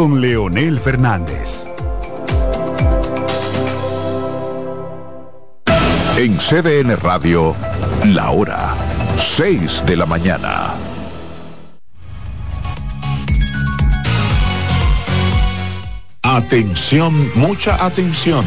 con Leonel Fernández. En CDN Radio, la hora 6 de la mañana. Atención, mucha atención.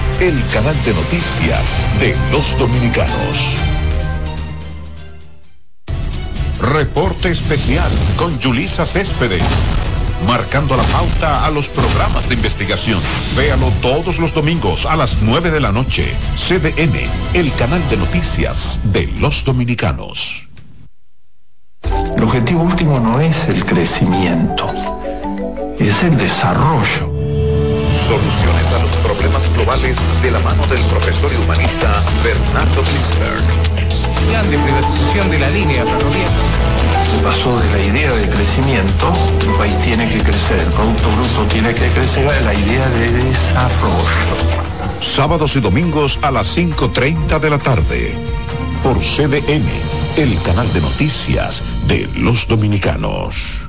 el canal de noticias de los dominicanos. Reporte especial con Yulisa Céspedes. Marcando la pauta a los programas de investigación. Véalo todos los domingos a las 9 de la noche. CDN, el canal de noticias de los dominicanos. El objetivo último no es el crecimiento, es el desarrollo. Soluciones a los problemas globales de la mano del profesor y humanista Bernardo Klinsberg plan de privatización de la línea ferroviaria. Pasó de la idea de crecimiento, el país tiene que crecer, el Producto Bruto tiene que crecer, a la idea de desarrollo. Sábados y domingos a las 5.30 de la tarde, por CDN, el canal de noticias de los dominicanos.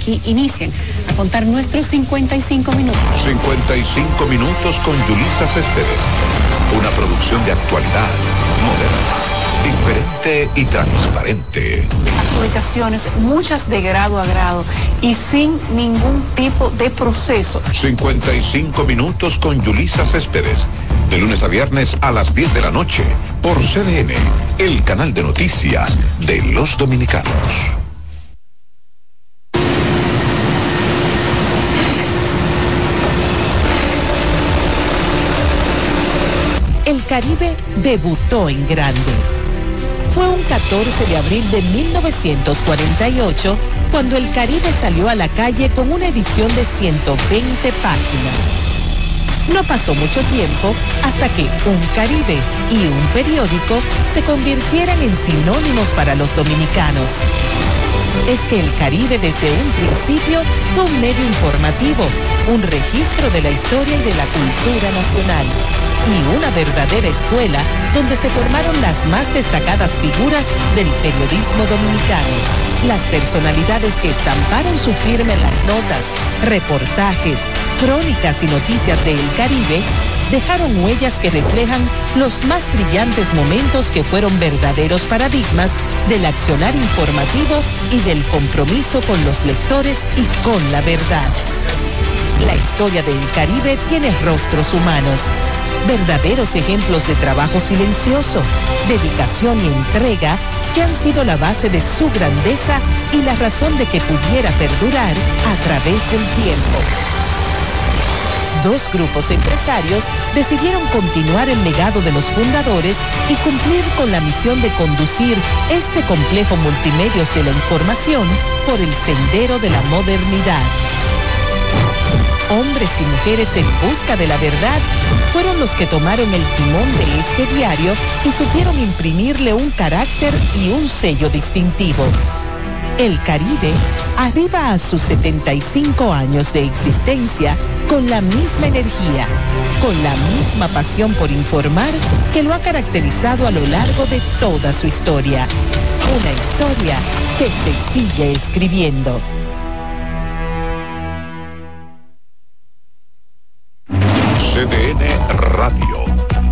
Aquí inician a contar nuestros 55 minutos. 55 minutos con Yulisa Céspedes. Una producción de actualidad, moderna, diferente y transparente. Publicaciones, muchas de grado a grado y sin ningún tipo de proceso. 55 minutos con Yulisa Céspedes. De lunes a viernes a las 10 de la noche por CDN, el canal de noticias de los dominicanos. el Caribe debutó en grande. Fue un 14 de abril de 1948 cuando el Caribe salió a la calle con una edición de 120 páginas. No pasó mucho tiempo hasta que un Caribe y un periódico se convirtieran en sinónimos para los dominicanos. Es que el Caribe desde un principio fue un medio informativo, un registro de la historia y de la cultura nacional y una verdadera escuela donde se formaron las más destacadas figuras del periodismo dominicano. Las personalidades que estamparon su firma en las notas, reportajes, crónicas y noticias de El Caribe dejaron huellas que reflejan los más brillantes momentos que fueron verdaderos paradigmas del accionar informativo y del compromiso con los lectores y con la verdad. La historia del Caribe tiene rostros humanos verdaderos ejemplos de trabajo silencioso, dedicación y entrega que han sido la base de su grandeza y la razón de que pudiera perdurar a través del tiempo. Dos grupos empresarios decidieron continuar el legado de los fundadores y cumplir con la misión de conducir este complejo multimedios de la información por el sendero de la modernidad hombres y mujeres en busca de la verdad, fueron los que tomaron el timón de este diario y supieron imprimirle un carácter y un sello distintivo. El Caribe arriba a sus 75 años de existencia con la misma energía, con la misma pasión por informar que lo ha caracterizado a lo largo de toda su historia. Una historia que se sigue escribiendo.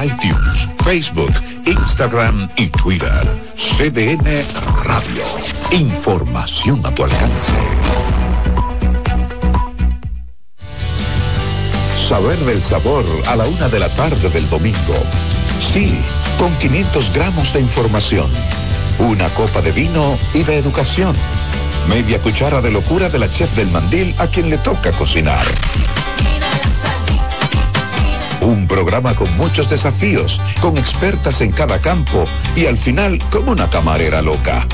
iTunes, Facebook, Instagram y Twitter. CDN Radio. Información a tu alcance. Saber del sabor a la una de la tarde del domingo. Sí, con 500 gramos de información. Una copa de vino y de educación Media cuchara de locura de la chef del mandil a quien le toca cocinar. Un programa con muchos desafíos, con expertas en cada campo y al final como una camarera loca.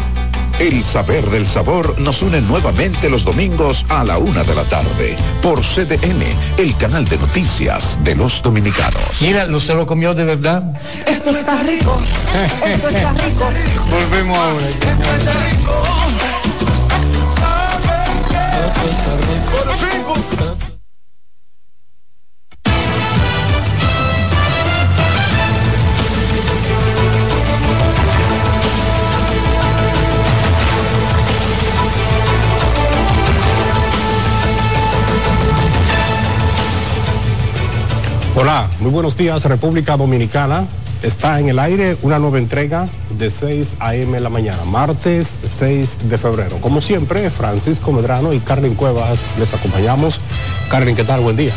El saber del sabor nos une nuevamente los domingos a la una de la tarde por CDN, el canal de noticias de los dominicanos. Mira, ¿no se lo comió de verdad? Esto está rico. Esto está rico. Volvemos ahora. Esto está rico. Hola, muy buenos días República Dominicana. Está en el aire una nueva entrega de 6 a.m. la mañana, martes 6 de febrero. Como siempre, Francisco Medrano y Carmen Cuevas les acompañamos. Carmen, ¿qué tal? Buen día.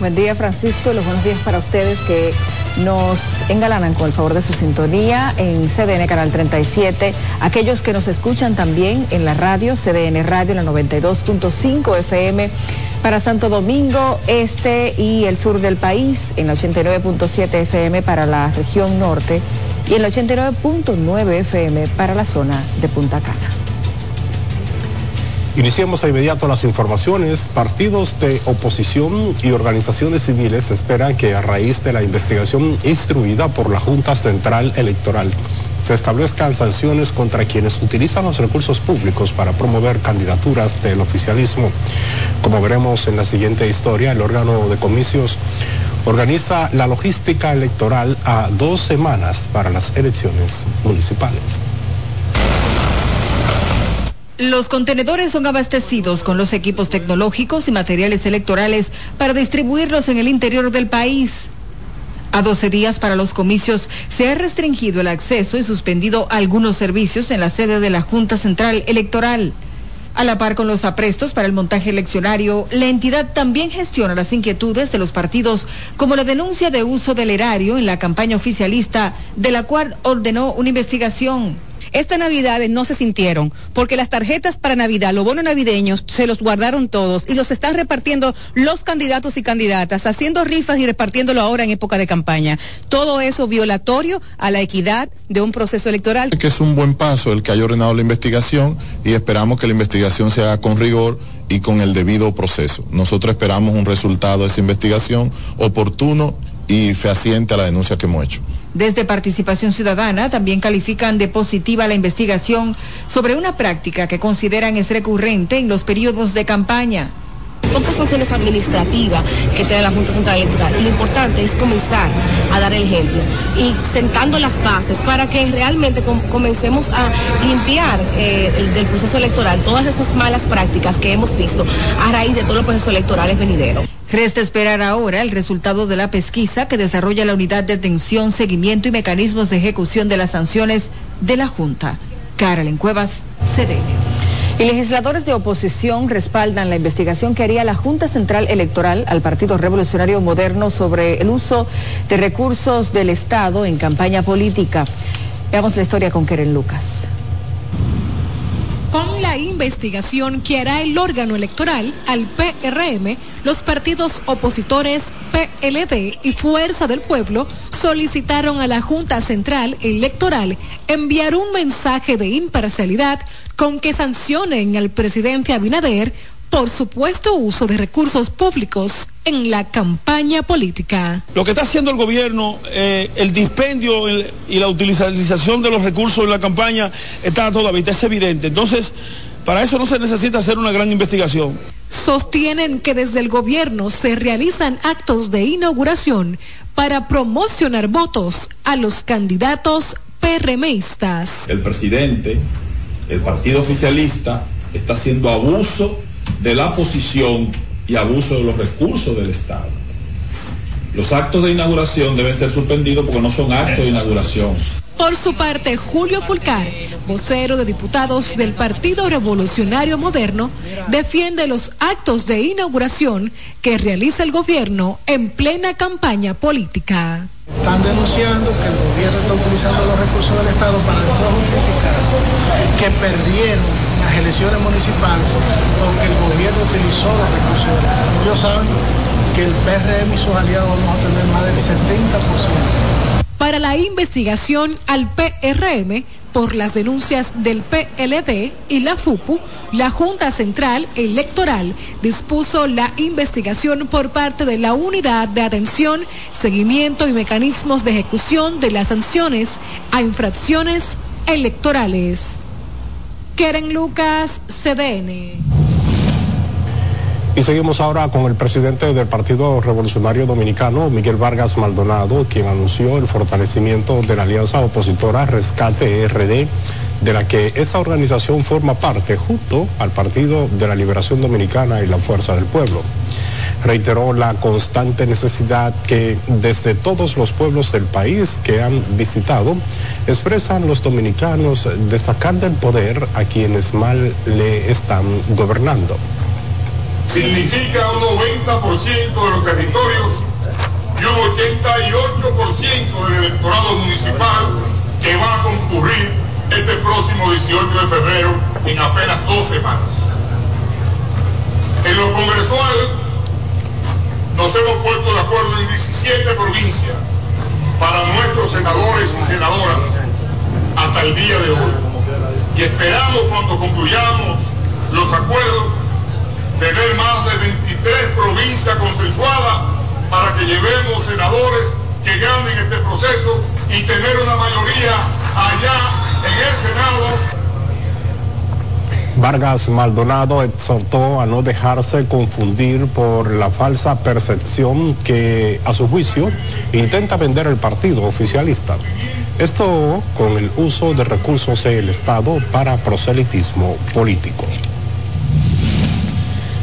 Buen día, Francisco, y los buenos días para ustedes que nos engalanan con el favor de su sintonía en CDN Canal 37, aquellos que nos escuchan también en la radio, CDN Radio, la 92.5 FM para Santo Domingo Este y el sur del país, en la 89.7 FM para la región norte y en la 89.9 FM para la zona de Punta Cana. Iniciamos a inmediato las informaciones. Partidos de oposición y organizaciones civiles esperan que a raíz de la investigación instruida por la Junta Central Electoral se establezcan sanciones contra quienes utilizan los recursos públicos para promover candidaturas del oficialismo. Como veremos en la siguiente historia, el órgano de comicios organiza la logística electoral a dos semanas para las elecciones municipales. Los contenedores son abastecidos con los equipos tecnológicos y materiales electorales para distribuirlos en el interior del país. A 12 días para los comicios se ha restringido el acceso y suspendido algunos servicios en la sede de la Junta Central Electoral. A la par con los aprestos para el montaje eleccionario, la entidad también gestiona las inquietudes de los partidos, como la denuncia de uso del erario en la campaña oficialista, de la cual ordenó una investigación. Esta Navidad no se sintieron, porque las tarjetas para Navidad, los bonos navideños, se los guardaron todos y los están repartiendo los candidatos y candidatas, haciendo rifas y repartiéndolo ahora en época de campaña. Todo eso violatorio a la equidad de un proceso electoral. Que es un buen paso el que haya ordenado la investigación y esperamos que la investigación se haga con rigor y con el debido proceso. Nosotros esperamos un resultado de esa investigación oportuno y fehaciente a la denuncia que hemos hecho. Desde Participación Ciudadana también califican de positiva la investigación sobre una práctica que consideran es recurrente en los periodos de campaña pocas funciones administrativas que tiene la Junta Central Electoral. Lo importante es comenzar a dar el ejemplo y sentando las bases para que realmente comencemos a limpiar eh, del proceso electoral todas esas malas prácticas que hemos visto a raíz de todos los procesos electorales venideros. Resta esperar ahora el resultado de la pesquisa que desarrolla la Unidad de Atención, Seguimiento y Mecanismos de Ejecución de las Sanciones de la Junta. Carolyn Cuevas, CDN. Y legisladores de oposición respaldan la investigación que haría la Junta Central Electoral al Partido Revolucionario Moderno sobre el uso de recursos del Estado en campaña política. Veamos la historia con Keren Lucas con la investigación que hará el órgano electoral al PRM, los partidos opositores PLD y Fuerza del Pueblo solicitaron a la Junta Central Electoral enviar un mensaje de imparcialidad con que sancionen al presidente Abinader por supuesto uso de recursos públicos en la campaña política. Lo que está haciendo el gobierno, eh, el dispendio y la utilización de los recursos en la campaña está a toda vista, es evidente. Entonces, para eso no se necesita hacer una gran investigación. Sostienen que desde el gobierno se realizan actos de inauguración para promocionar votos a los candidatos PRMistas. El presidente, el partido oficialista, está haciendo abuso de la posición y abuso de los recursos del Estado. Los actos de inauguración deben ser suspendidos porque no son actos de inauguración. Por su parte, Julio Fulcar, vocero de diputados del Partido Revolucionario Moderno, defiende los actos de inauguración que realiza el gobierno en plena campaña política. Están denunciando que el gobierno está utilizando los recursos del Estado para después justificar que perdieron las elecciones municipales porque el gobierno utilizó los recursos. Ellos saben que el PRM y sus aliados vamos a tener más del 70% para la investigación al PRM por las denuncias del PLD y la FUPU, la Junta Central Electoral dispuso la investigación por parte de la Unidad de Atención, Seguimiento y Mecanismos de Ejecución de las Sanciones a Infracciones Electorales. Keren Lucas, CDN. Y seguimos ahora con el presidente del Partido Revolucionario Dominicano, Miguel Vargas Maldonado, quien anunció el fortalecimiento de la alianza opositora Rescate RD, de la que esa organización forma parte junto al Partido de la Liberación Dominicana y la Fuerza del Pueblo. Reiteró la constante necesidad que desde todos los pueblos del país que han visitado expresan los dominicanos de sacar del poder a quienes mal le están gobernando significa un 90% de los territorios y un 88% del electorado municipal que va a concurrir este próximo 18 de febrero en apenas dos semanas. En lo congresual nos hemos puesto de acuerdo en 17 provincias para nuestros senadores y senadoras hasta el día de hoy. Y esperamos cuando concluyamos los acuerdos tener más de 23 provincias consensuadas para que llevemos senadores que ganen este proceso y tener una mayoría allá en el Senado. Vargas Maldonado exhortó a no dejarse confundir por la falsa percepción que, a su juicio, intenta vender el partido oficialista. Esto con el uso de recursos del Estado para proselitismo político.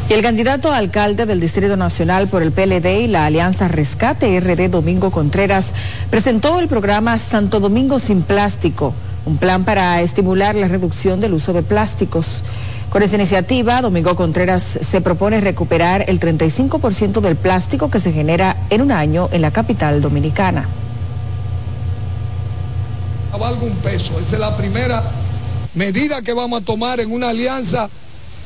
Y el candidato a alcalde del Distrito Nacional por el PLD y la Alianza Rescate RD, Domingo Contreras, presentó el programa Santo Domingo sin Plástico, un plan para estimular la reducción del uso de plásticos. Con esta iniciativa, Domingo Contreras se propone recuperar el 35% del plástico que se genera en un año en la capital dominicana. Valga un peso, esa es la primera medida que vamos a tomar en una alianza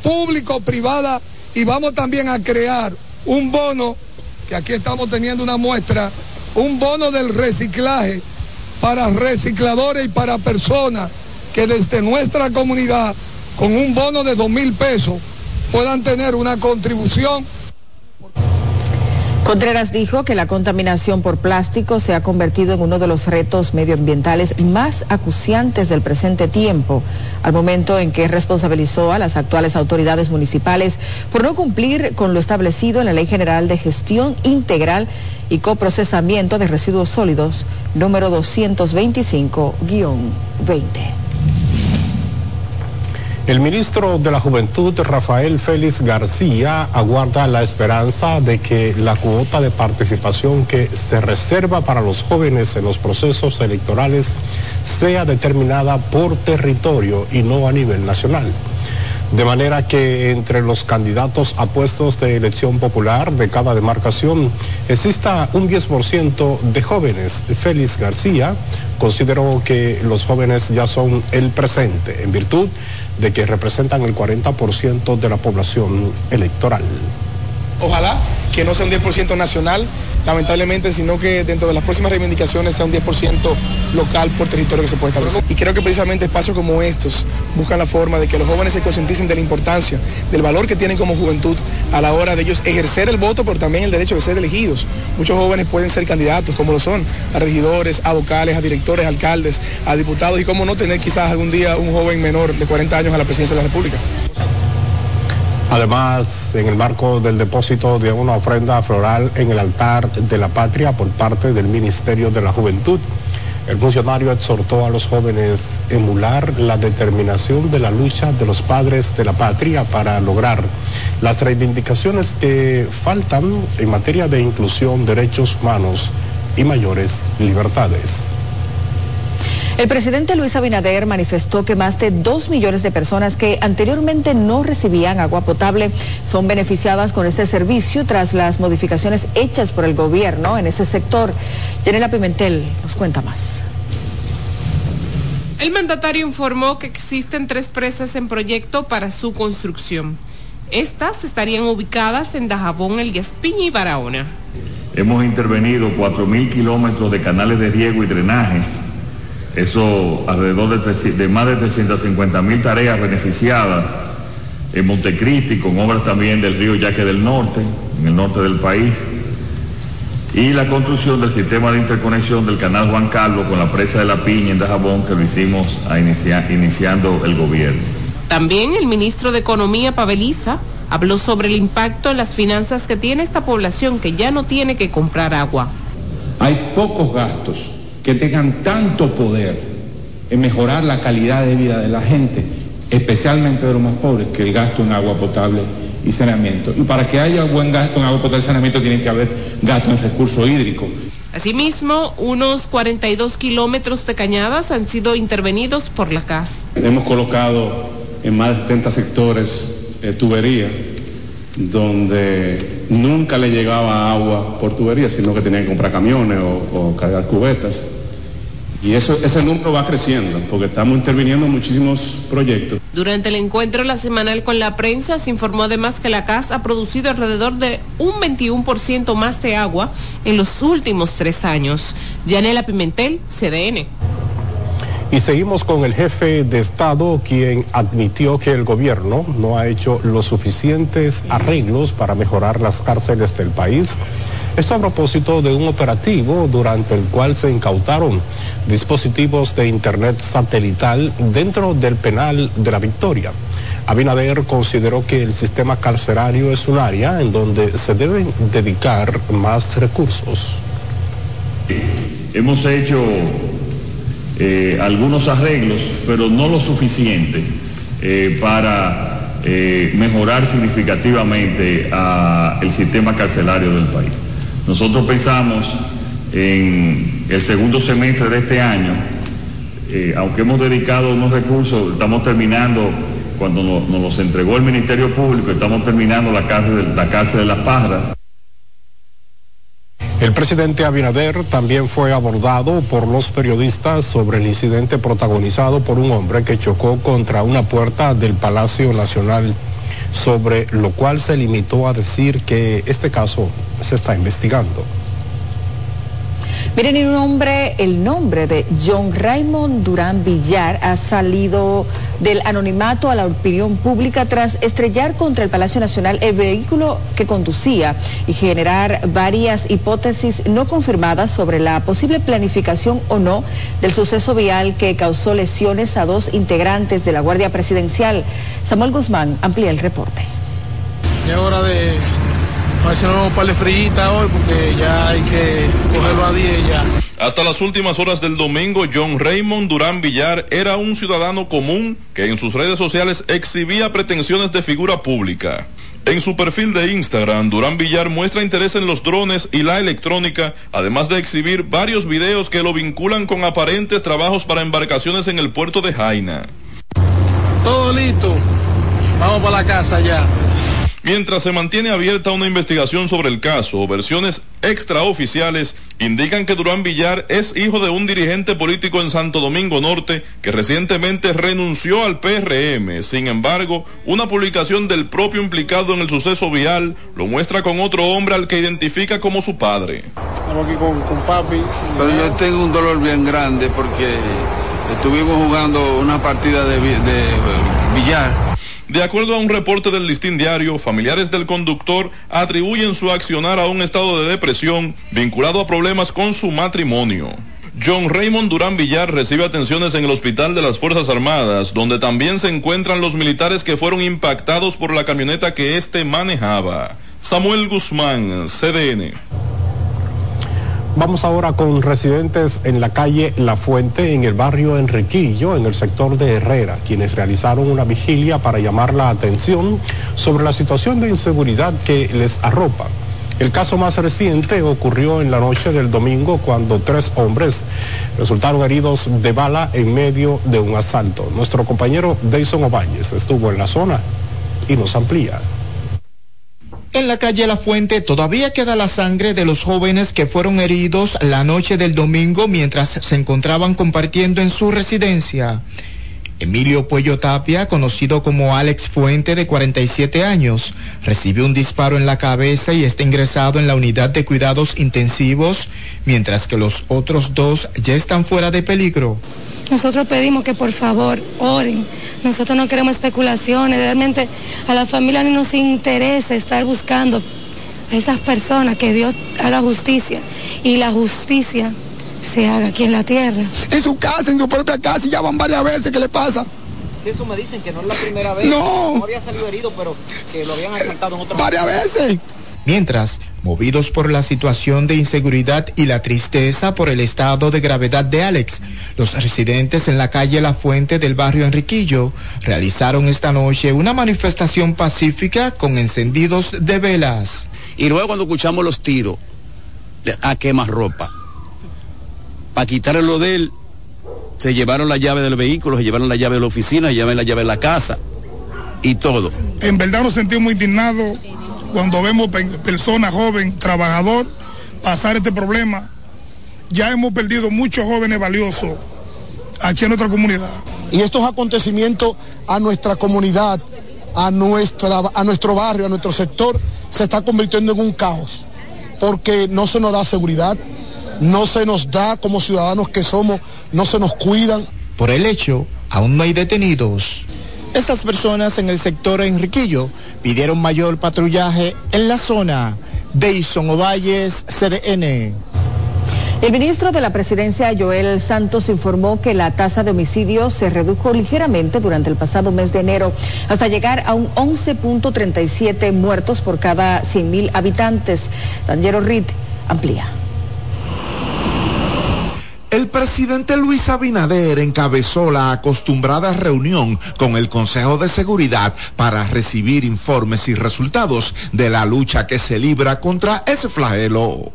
público-privada y vamos también a crear un bono, que aquí estamos teniendo una muestra, un bono del reciclaje para recicladores y para personas que desde nuestra comunidad, con un bono de dos mil pesos, puedan tener una contribución Contreras dijo que la contaminación por plástico se ha convertido en uno de los retos medioambientales más acuciantes del presente tiempo, al momento en que responsabilizó a las actuales autoridades municipales por no cumplir con lo establecido en la Ley General de Gestión Integral y Coprocesamiento de Residuos Sólidos, número 225-20. El ministro de la Juventud, Rafael Félix García, aguarda la esperanza de que la cuota de participación que se reserva para los jóvenes en los procesos electorales sea determinada por territorio y no a nivel nacional. De manera que entre los candidatos a puestos de elección popular de cada demarcación exista un 10% de jóvenes. Félix García consideró que los jóvenes ya son el presente en virtud de que representan el 40% de la población electoral. Ojalá que no sea un 10% nacional, lamentablemente, sino que dentro de las próximas reivindicaciones sea un 10% local por territorio que se puede establecer. Y creo que precisamente espacios como estos buscan la forma de que los jóvenes se concienticen de la importancia, del valor que tienen como juventud a la hora de ellos ejercer el voto, pero también el derecho de ser elegidos. Muchos jóvenes pueden ser candidatos, como lo son, a regidores, a vocales, a directores, a alcaldes, a diputados, y cómo no tener quizás algún día un joven menor de 40 años a la presidencia de la República. Además, en el marco del depósito de una ofrenda floral en el altar de la patria por parte del Ministerio de la Juventud, El funcionario exhortó a los jóvenes emular la determinación de la lucha de los padres de la patria para lograr las reivindicaciones que faltan en materia de inclusión, derechos humanos y mayores libertades. El presidente Luis Abinader manifestó que más de dos millones de personas que anteriormente no recibían agua potable son beneficiadas con este servicio tras las modificaciones hechas por el gobierno en ese sector. Yanela Pimentel nos cuenta más. El mandatario informó que existen tres presas en proyecto para su construcción. Estas estarían ubicadas en Dajabón, El Yaspiña y Barahona. Hemos intervenido 4.000 kilómetros de canales de riego y drenaje eso alrededor de, más de 350 mil tareas beneficiadas en Montecristi, con obras también del río Yaque del Norte, en el norte del país, y la construcción del sistema de interconexión del canal Juan Carlos con la presa de la Piña en Dajabón, que lo hicimos a iniciando el gobierno. También el ministro de Economía, Paveliza, habló sobre el impacto en las finanzas que tiene esta población que ya no tiene que comprar agua. Hay pocos gastos que tengan tanto poder en mejorar la calidad de vida de la gente, especialmente de los más pobres, que el gasto en agua potable y saneamiento. Y para que haya buen gasto en agua potable y saneamiento tiene que haber gasto en recursos hídricos. Asimismo, unos 42 kilómetros de cañadas han sido intervenidos por la CAS. Hemos colocado en más de 70 sectores eh, tubería donde nunca le llegaba agua por tubería, sino que tenían que comprar camiones o, cargar cubetas. Y eso, ese número va creciendo porque estamos interviniendo en muchísimos proyectos. Durante el encuentro la semanal con la prensa se informó además que la CAS ha producido alrededor de un 21% más de agua en los últimos tres años. Yanela Pimentel, CDN. Y seguimos con el jefe de Estado, quien admitió que el gobierno no ha hecho los suficientes arreglos para mejorar las cárceles del país. Esto a propósito de un operativo durante el cual se incautaron dispositivos de Internet satelital dentro del penal de la Victoria. Abinader consideró que el sistema carcerario es un área en donde se deben dedicar más recursos. Hemos hecho eh, algunos arreglos, pero no lo suficiente eh, para eh, mejorar significativamente el sistema carcelario del país. Nosotros pensamos en el segundo semestre de este año, aunque hemos dedicado unos recursos, estamos terminando, cuando nos, los entregó el Ministerio Público, estamos terminando la cárcel, la cárcel de las Parras. El presidente Abinader también fue abordado por los periodistas sobre el incidente protagonizado por un hombre que chocó contra una puerta del Palacio Nacional, sobre lo cual se limitó a decir que este caso se está investigando. Miren, el nombre, el nombre de John Raymond Durán Villar ha salido del anonimato a la opinión pública tras estrellar contra el Palacio Nacional el vehículo que conducía y generar varias hipótesis no confirmadas sobre la posible planificación o no del suceso vial que causó lesiones a dos integrantes de la Guardia Presidencial. Samuel Guzmán amplía el reporte. Es hora de un par de hoy porque ya hay que cogerlo a 10 ya. Hasta las últimas horas del domingo, John Raymond Durán Villar era un ciudadano común que en sus redes sociales exhibía pretensiones de figura pública. En su perfil de Instagram, Durán Villar muestra interés en los drones y la electrónica, además de exhibir varios videos que lo vinculan con aparentes trabajos para embarcaciones en el puerto de Jaina. Todo listo. Vamos para la casa ya. Mientras se mantiene abierta una investigación sobre el caso, versiones extraoficiales indican que Durán Villar es hijo de un dirigente político en Santo Domingo Norte que recientemente renunció al PRM. Sin embargo, una publicación del propio implicado en el suceso vial lo muestra con otro hombre al que identifica como su padre. Estamos aquí con, papi. Pero yo tengo un dolor bien grande porque estuvimos jugando una partida de, de billar de acuerdo a un reporte del listín diario, familiares del conductor atribuyen su accionar a un estado de depresión vinculado a problemas con su matrimonio. John Raymond Durán Villar recibe atenciones en el Hospital de las Fuerzas Armadas, donde también se encuentran los militares que fueron impactados por la camioneta que éste manejaba. Samuel Guzmán, CDN. Vamos ahora con residentes en la calle La Fuente, en el barrio Enriquillo, en el sector de Herrera, quienes realizaron una vigilia para llamar la atención sobre la situación de inseguridad que les arropa. El caso más reciente ocurrió en la noche del domingo cuando tres hombres resultaron heridos de bala en medio de un asalto. Nuestro compañero Dayson Ovañez estuvo en la zona y nos amplía. En la calle La Fuente todavía queda la sangre de los jóvenes que fueron heridos la noche del domingo mientras se encontraban compartiendo en su residencia. Emilio Puello Tapia, conocido como Alex Fuente de 47 años, recibió un disparo en la cabeza y está ingresado en la unidad de cuidados intensivos, mientras que los otros dos ya están fuera de peligro. Nosotros pedimos que por favor oren. Nosotros no queremos especulaciones. Realmente a la familia no nos interesa estar buscando a esas personas, que Dios haga justicia. Y la justicia se haga aquí en la tierra. En su casa, en su propia casa, y ya van varias veces. ¿Qué le pasa? Eso me dicen que no es la primera vez. No. No había salido herido, pero que lo habían asaltado en otra Varias veces. Mientras, movidos por la situación de inseguridad y la tristeza por el estado de gravedad de Alex, los residentes en la calle La Fuente del barrio Enriquillo realizaron esta noche una manifestación pacífica con encendidos de velas. Y luego cuando escuchamos los tiros, a quemar ropa. Para quitarle lo de él, se llevaron la llave del vehículo, se llevaron la llave de la oficina, se llevaron la llave de la casa y todo. En verdad nos sentimos indignados cuando vemos pe- personas joven, trabajador, pasar este problema. Ya hemos perdido muchos jóvenes valiosos aquí en nuestra comunidad. Y estos acontecimientos a nuestra comunidad, a, nuestra, a nuestro barrio, a nuestro sector, se está convirtiendo en un caos, porque no se nos da seguridad, no se nos da como ciudadanos que somos, no se nos cuidan. Por el hecho, aún no hay detenidos. Estas personas en el sector Enriquillo pidieron mayor patrullaje en la zona. Deison Ovalles, CDN. El ministro de la Presidencia, Joel Santos, informó que la tasa de homicidios se redujo ligeramente durante el pasado mes de enero hasta llegar a un 11.37 muertos por cada 100.000 habitantes. Daniel Reed amplía. El presidente Luis Abinader encabezó la acostumbrada reunión con el Consejo de Seguridad para recibir informes y resultados de la lucha que se libra contra ese flagelo.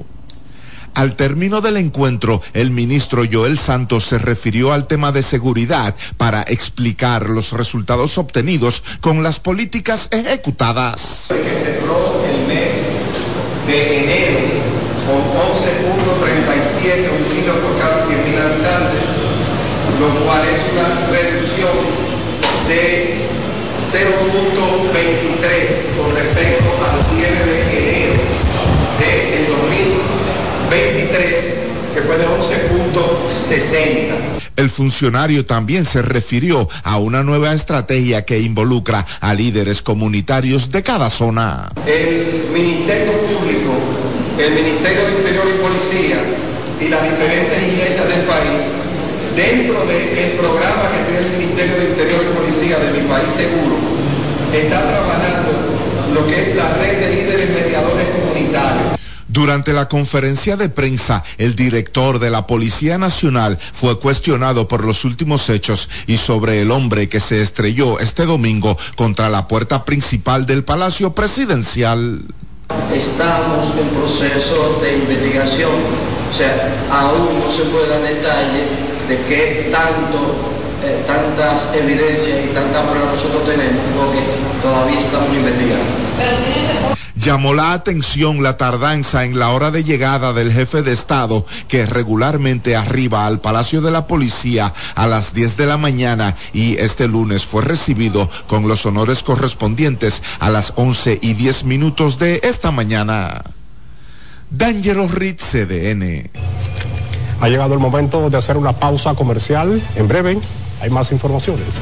Al término del encuentro, el ministro Joel Santos se refirió al tema de seguridad para explicar los resultados obtenidos con las políticas ejecutadas. Con 11.37 homicidios por cada 100.000 habitantes, lo cual es una reducción de 0.23 con respecto al cierre de enero del 2023, que fue de 11.60. El funcionario también se refirió a una nueva estrategia que involucra a líderes comunitarios de cada zona. el Ministerio Público, el Ministerio de Interior y Policía y las diferentes iglesias del país, dentro del programa que tiene el Ministerio de Interior y Policía de Mi País Seguro, está trabajando lo que es la red de líderes mediadores comunitarios. Durante la conferencia de prensa, el director de la Policía Nacional fue cuestionado por los últimos hechos y sobre el hombre que se estrelló este domingo contra la puerta principal del Palacio Presidencial. Estamos en proceso de investigación, o sea, aún no se puede dar detalle de qué tanto, eh, tantas evidencias y tantas pruebas nosotros tenemos, porque todavía estamos investigando. Llamó la atención la tardanza en la hora de llegada del jefe de Estado, que regularmente arriba al Palacio de la Policía a las 10 de la mañana y este lunes fue recibido con los honores correspondientes a las 11 y 10 minutos de esta mañana. D'Angelo Ritz, CDN. Ha llegado el momento de hacer una pausa comercial. En breve hay más informaciones.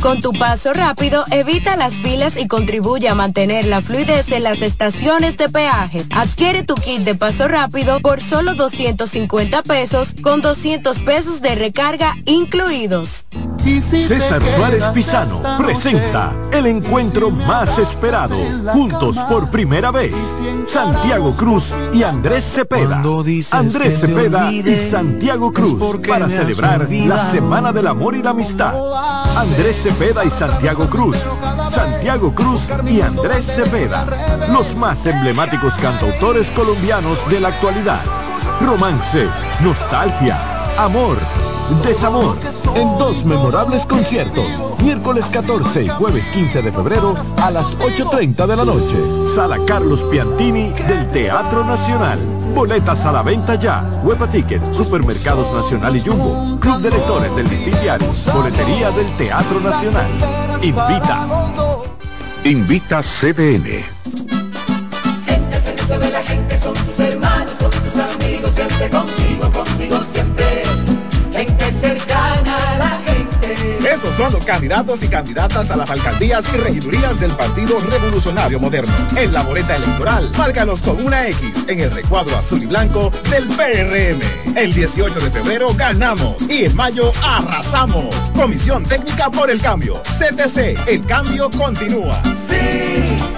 Con tu paso rápido, evita las filas y contribuye a mantener la fluidez en las estaciones de peaje. Adquiere tu kit de paso rápido por solo 250 pesos con 200 pesos de recarga incluidos. César Suárez Pisano presenta el encuentro más esperado, juntos por primera vez, Santiago Cruz y Andrés Cepeda. Andrés Cepeda y Santiago Cruz para celebrar la Semana del Amor y la Amistad. Andrés Cepeda y Santiago Cruz. Santiago Cruz y Andrés Cepeda, los más emblemáticos cantautores colombianos de la actualidad. Romance, nostalgia, amor Desamor, en dos memorables conciertos, miércoles 14 y jueves 15 de febrero a las 8.30 de la noche. Sala Carlos Piantini del Teatro Nacional. Boletas a la venta ya. Huepa Ticket, Supermercados Nacional y Jumbo. Club de Lectores del Diario. Boletería del Teatro Nacional. Invita. Invita CDN. Gente, la gente, son tus hermanos, son tus amigos, siempre Esos son los candidatos y candidatas a las alcaldías y regidurías del Partido Revolucionario Moderno. En la boleta electoral, márcalos con una X en el recuadro azul y blanco del PRM. El 18 de febrero ganamos y en mayo arrasamos. Comisión Técnica por el Cambio. CTC, el cambio continúa. Sí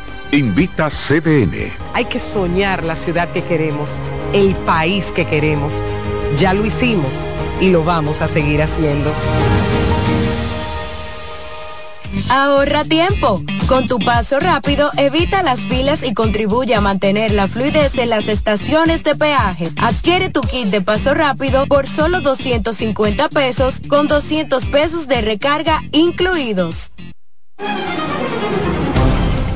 Invita CDN. Hay que soñar la ciudad que queremos, el país que queremos. Ya lo hicimos y lo vamos a seguir haciendo. Ahorra tiempo. Con tu paso rápido, evita las filas y contribuye a mantener la fluidez en las estaciones de peaje. Adquiere tu kit de paso rápido por solo 250 pesos con 200 pesos de recarga incluidos.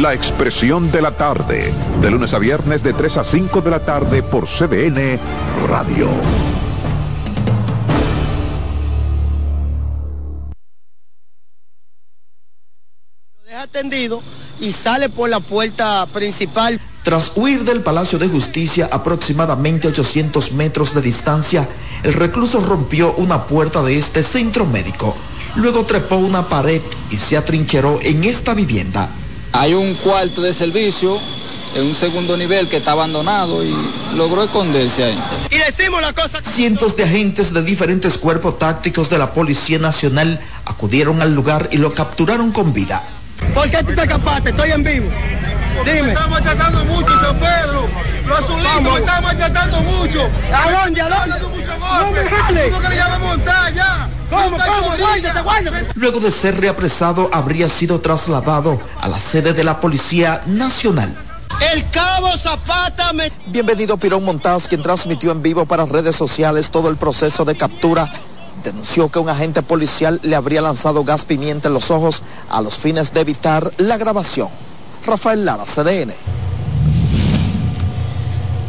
La expresión de la tarde, de lunes a viernes de 3 a 5 de la tarde por CBN Radio. deja atendido y sale por la puerta principal. Tras huir del Palacio de Justicia aproximadamente 800 metros de distancia, el recluso rompió una puerta de este centro médico. Luego trepó una pared y se atrincheró en esta vivienda. Hay un cuarto de servicio en un segundo nivel que está abandonado y logró esconderse ahí. Y decimos la cosa. Cientos de agentes de diferentes cuerpos tácticos de la Policía Nacional acudieron al lugar y lo capturaron con vida. ¿Por qué tú te escapaste? Estoy en vivo. Dime. Me está maltratando mucho, San Pedro. Los azulitos me están maltratando mucho. ¿A dónde? ¿A dónde? mucho golpe. No, que le llama montar ya. ¿Cómo, cómo? Guárdate, guárdate. Luego de ser reapresado, habría sido trasladado a la sede de la Policía Nacional. El cabo Zapata me... Bienvenido Pirón Montaz, quien transmitió en vivo para redes sociales todo el proceso de captura. Denunció que un agente policial le habría lanzado gas pimienta en los ojos a los fines de evitar la grabación. Rafael Lara, CDN.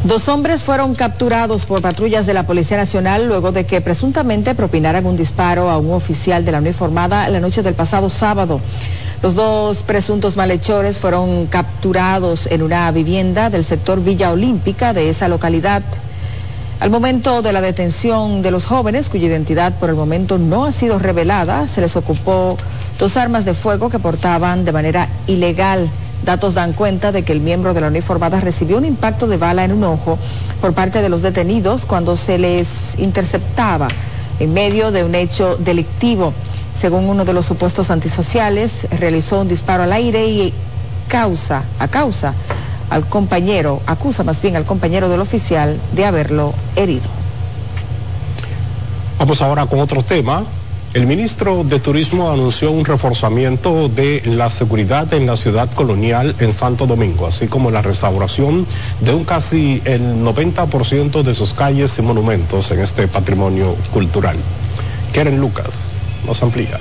Dos hombres fueron capturados por patrullas de la Policía Nacional luego de que presuntamente propinaran un disparo a un oficial de la uniformada la noche del pasado sábado. Los dos presuntos malhechores fueron capturados en una vivienda del sector Villa Olímpica de esa localidad. Al momento de la detención de los jóvenes, cuya identidad por el momento no ha sido revelada, se les ocupó dos armas de fuego que portaban de manera ilegal. Datos dan cuenta de que el miembro de la uniformada recibió un impacto de bala en un ojo por parte de los detenidos cuando se les interceptaba en medio de un hecho delictivo. Según uno de los supuestos antisociales, realizó un disparo al aire y causa, a causa al compañero, acusa más bien al compañero del oficial de haberlo herido. Vamos ahora con otro tema. El ministro de Turismo anunció un reforzamiento de la seguridad en la ciudad colonial en Santo Domingo, así como la restauración de un casi el 90% de sus calles y monumentos en este patrimonio cultural. Keren Lucas nos amplía.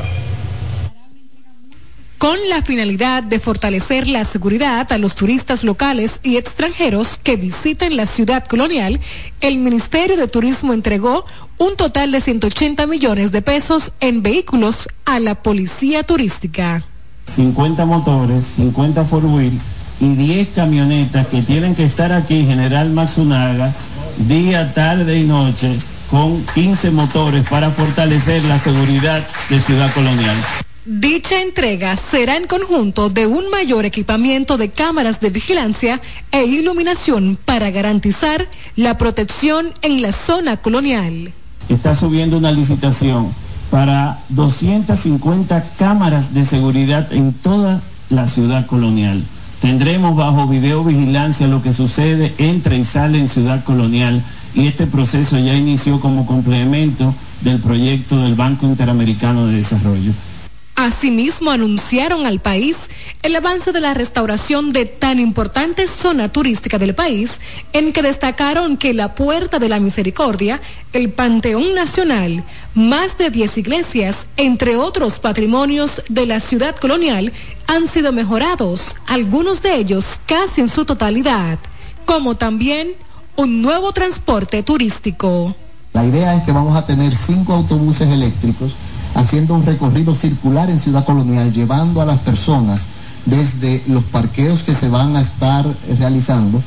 Con la finalidad de fortalecer la seguridad a los turistas locales y extranjeros que visiten la ciudad colonial, el Ministerio de Turismo entregó un total de 180 millones de pesos en vehículos a la policía turística. 50 motores, 50 four wheel y 10 camionetas que tienen que estar aquí, General Maxunaga, día, tarde y noche, con 15 motores para fortalecer la seguridad de Ciudad Colonial. Dicha entrega será en conjunto de un mayor equipamiento de cámaras de vigilancia e iluminación para garantizar la protección en la zona colonial. Está subiendo una licitación para 250 cámaras de seguridad en toda la ciudad colonial. Tendremos bajo videovigilancia lo que sucede, entra y sale en ciudad colonial y este proceso ya inició como complemento del proyecto del Banco Interamericano de Desarrollo. Asimismo, anunciaron al país el avance de la restauración de tan importante zona turística del país, en que destacaron que la Puerta de la Misericordia, el Panteón Nacional, más de 10 iglesias, entre otros patrimonios de la ciudad colonial, han sido mejorados, algunos de ellos casi en su totalidad, como también un nuevo transporte turístico. La idea es que vamos a tener cinco autobuses eléctricos haciendo un recorrido circular en Ciudad Colonial, llevando a las personas desde los parqueos que se van a estar realizando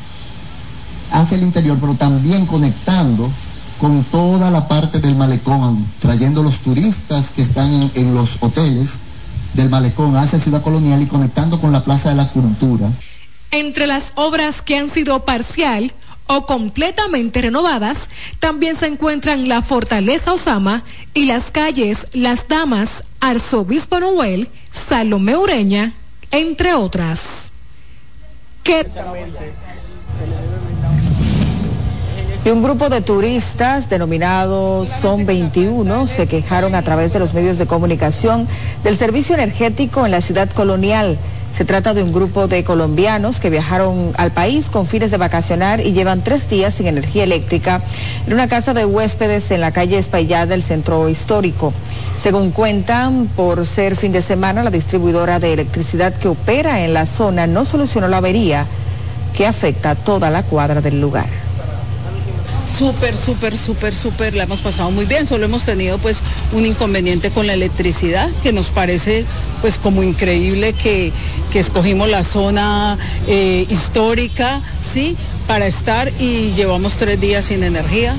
hacia el interior, pero también conectando con toda la parte del malecón, trayendo los turistas que están en, en los hoteles del malecón hacia Ciudad Colonial y conectando con la Plaza de la Cultura. Entre las obras que han sido parcial o completamente renovadas, también se encuentran la Fortaleza Osama y las calles Las Damas, Arzobispo Noel, Salomé Ureña, entre otras. Y un grupo de turistas denominados Son 21 se quejaron a través de los medios de comunicación del servicio energético en la ciudad colonial. Se trata de un grupo de colombianos que viajaron al país con fines de vacacionar y llevan tres días sin energía eléctrica en una casa de huéspedes en la calle Espaillada del centro histórico. Según cuentan, por ser fin de semana, la distribuidora de electricidad que opera en la zona no solucionó la avería que afecta a toda la cuadra del lugar súper, súper, súper, súper, la hemos pasado muy bien. Solo hemos tenido pues un inconveniente con la electricidad que nos parece pues como increíble que, que escogimos la zona eh, histórica, ¿sí? Para estar y llevamos tres días sin energía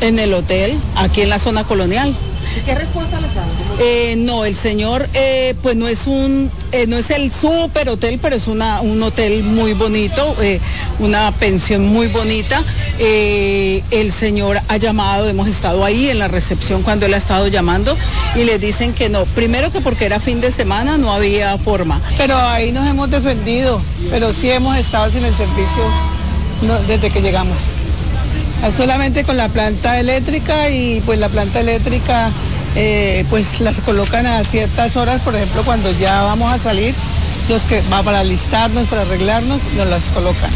en el hotel, aquí en la zona colonial. ¿Qué respuesta les dan? Eh, no, el señor, eh, pues no es un, eh, no es el super hotel, pero es una, un hotel muy bonito, eh, una pensión muy bonita. Eh, el señor ha llamado, hemos estado ahí en la recepción cuando él ha estado llamando y le dicen que no. Primero que porque era fin de semana no había forma. Pero ahí nos hemos defendido, pero sí hemos estado sin el servicio no, desde que llegamos solamente con la planta eléctrica y pues la planta eléctrica eh, pues las colocan a ciertas horas, por ejemplo cuando ya vamos a salir, los que va para alistarnos, para arreglarnos, nos las colocan.